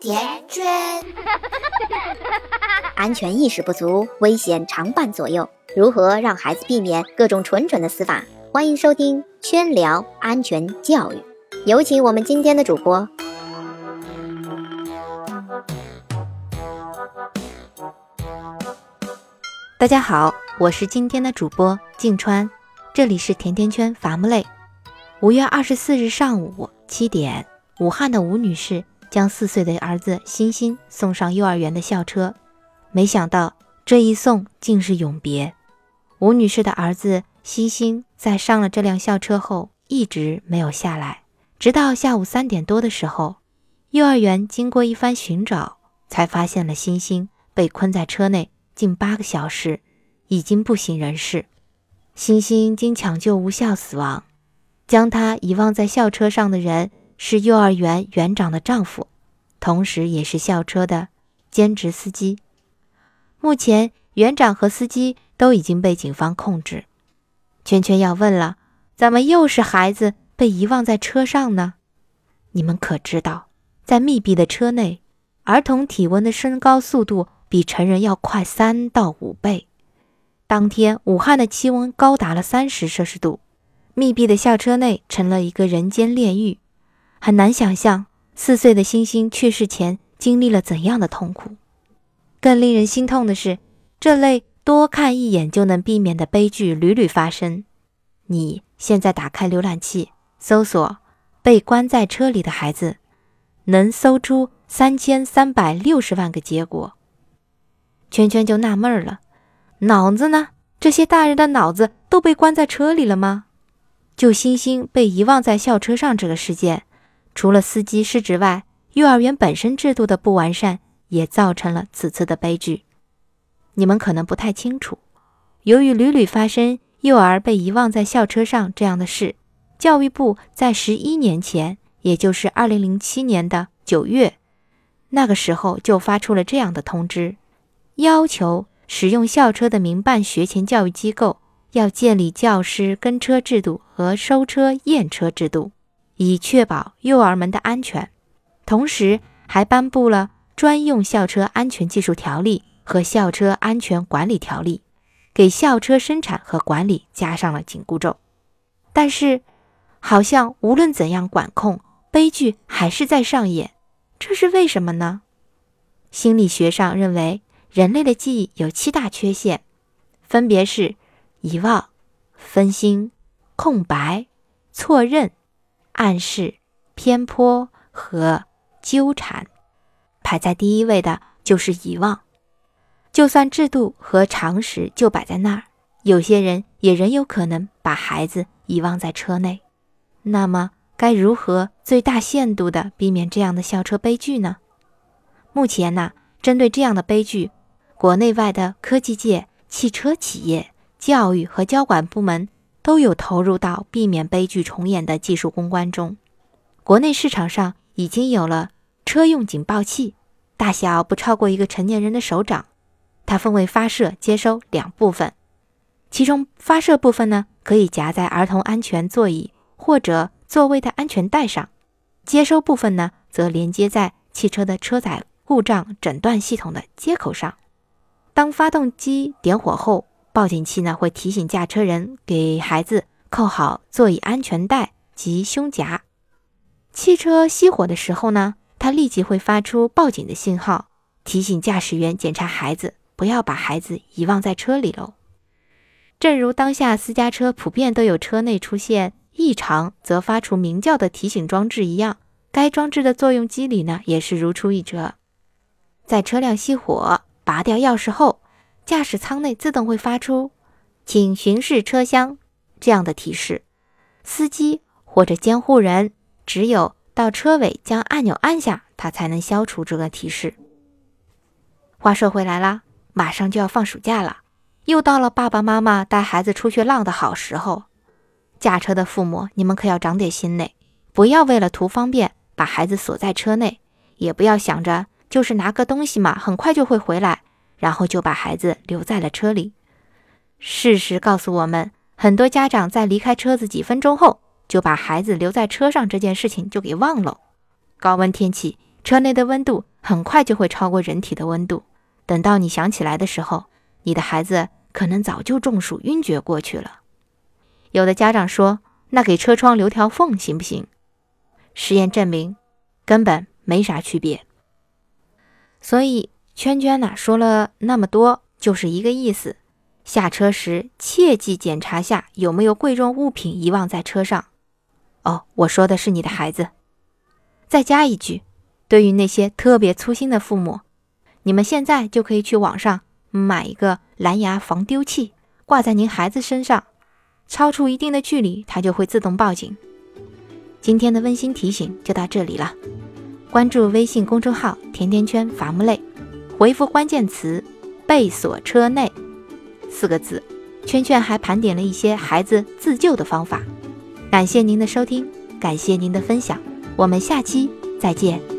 甜圈。安全意识不足，危险常伴左右。如何让孩子避免各种蠢蠢的死法？欢迎收听圈聊安全教育。有请我们今天的主播。大家好，我是今天的主播静川，这里是甜甜圈伐木累。五月二十四日上午七点，武汉的吴女士将四岁的儿子欣欣送上幼儿园的校车，没想到这一送竟是永别。吴女士的儿子欣欣在上了这辆校车后一直没有下来，直到下午三点多的时候，幼儿园经过一番寻找，才发现了欣欣被困在车内。近八个小时，已经不省人事。欣欣经抢救无效死亡，将他遗忘在校车上的人是幼儿园园长的丈夫，同时也是校车的兼职司机。目前，园长和司机都已经被警方控制。圈圈要问了：怎么又是孩子被遗忘在车上呢？你们可知道，在密闭的车内，儿童体温的升高速度？比成人要快三到五倍。当天，武汉的气温高达了三十摄氏度，密闭的校车内成了一个人间炼狱。很难想象，四岁的星星去世前经历了怎样的痛苦。更令人心痛的是，这类多看一眼就能避免的悲剧屡屡发生。你现在打开浏览器，搜索“被关在车里的孩子”，能搜出三千三百六十万个结果。圈圈就纳闷了，脑子呢？这些大人的脑子都被关在车里了吗？就星星被遗忘在校车上这个事件，除了司机失职外，幼儿园本身制度的不完善也造成了此次的悲剧。你们可能不太清楚，由于屡屡发生幼儿被遗忘在校车上这样的事，教育部在十一年前，也就是二零零七年的九月，那个时候就发出了这样的通知。要求使用校车的民办学前教育机构要建立教师跟车制度和收车验车制度，以确保幼儿们的安全。同时，还颁布了专用校车安全技术条例和校车安全管理条例，给校车生产和管理加上了紧箍咒。但是，好像无论怎样管控，悲剧还是在上演。这是为什么呢？心理学上认为。人类的记忆有七大缺陷，分别是遗忘、分心、空白、错认、暗示、偏颇和纠缠。排在第一位的就是遗忘。就算制度和常识就摆在那儿，有些人也仍有可能把孩子遗忘在车内。那么，该如何最大限度地避免这样的校车悲剧呢？目前呢，针对这样的悲剧。国内外的科技界、汽车企业、教育和交管部门都有投入到避免悲剧重演的技术攻关中。国内市场上已经有了车用警报器，大小不超过一个成年人的手掌。它分为发射、接收两部分，其中发射部分呢可以夹在儿童安全座椅或者座位的安全带上，接收部分呢则连接在汽车的车载故障诊断系统的接口上。当发动机点火后，报警器呢会提醒驾车人给孩子扣好座椅安全带及胸夹。汽车熄火的时候呢，它立即会发出报警的信号，提醒驾驶员检查孩子，不要把孩子遗忘在车里喽。正如当下私家车普遍都有车内出现异常则发出鸣叫的提醒装置一样，该装置的作用机理呢也是如出一辙，在车辆熄火。拔掉钥匙后，驾驶舱内自动会发出“请巡视车厢”这样的提示。司机或者监护人只有到车尾将按钮按下，它才能消除这个提示。话说回来啦，马上就要放暑假了，又到了爸爸妈妈带孩子出去浪的好时候。驾车的父母，你们可要长点心嘞，不要为了图方便把孩子锁在车内，也不要想着。就是拿个东西嘛，很快就会回来，然后就把孩子留在了车里。事实告诉我们，很多家长在离开车子几分钟后，就把孩子留在车上这件事情就给忘了。高温天气，车内的温度很快就会超过人体的温度。等到你想起来的时候，你的孩子可能早就中暑晕厥过去了。有的家长说：“那给车窗留条缝行不行？”实验证明，根本没啥区别。所以圈圈呐说了那么多，就是一个意思：下车时切记检查下有没有贵重物品遗忘在车上。哦，我说的是你的孩子。再加一句，对于那些特别粗心的父母，你们现在就可以去网上买一个蓝牙防丢器，挂在您孩子身上，超出一定的距离，它就会自动报警。今天的温馨提醒就到这里了，关注微信公众号“甜甜圈伐木累”，回复关键词“被锁车内”四个字，圈圈还盘点了一些孩子自救的方法。感谢您的收听，感谢您的分享。我们下期再见。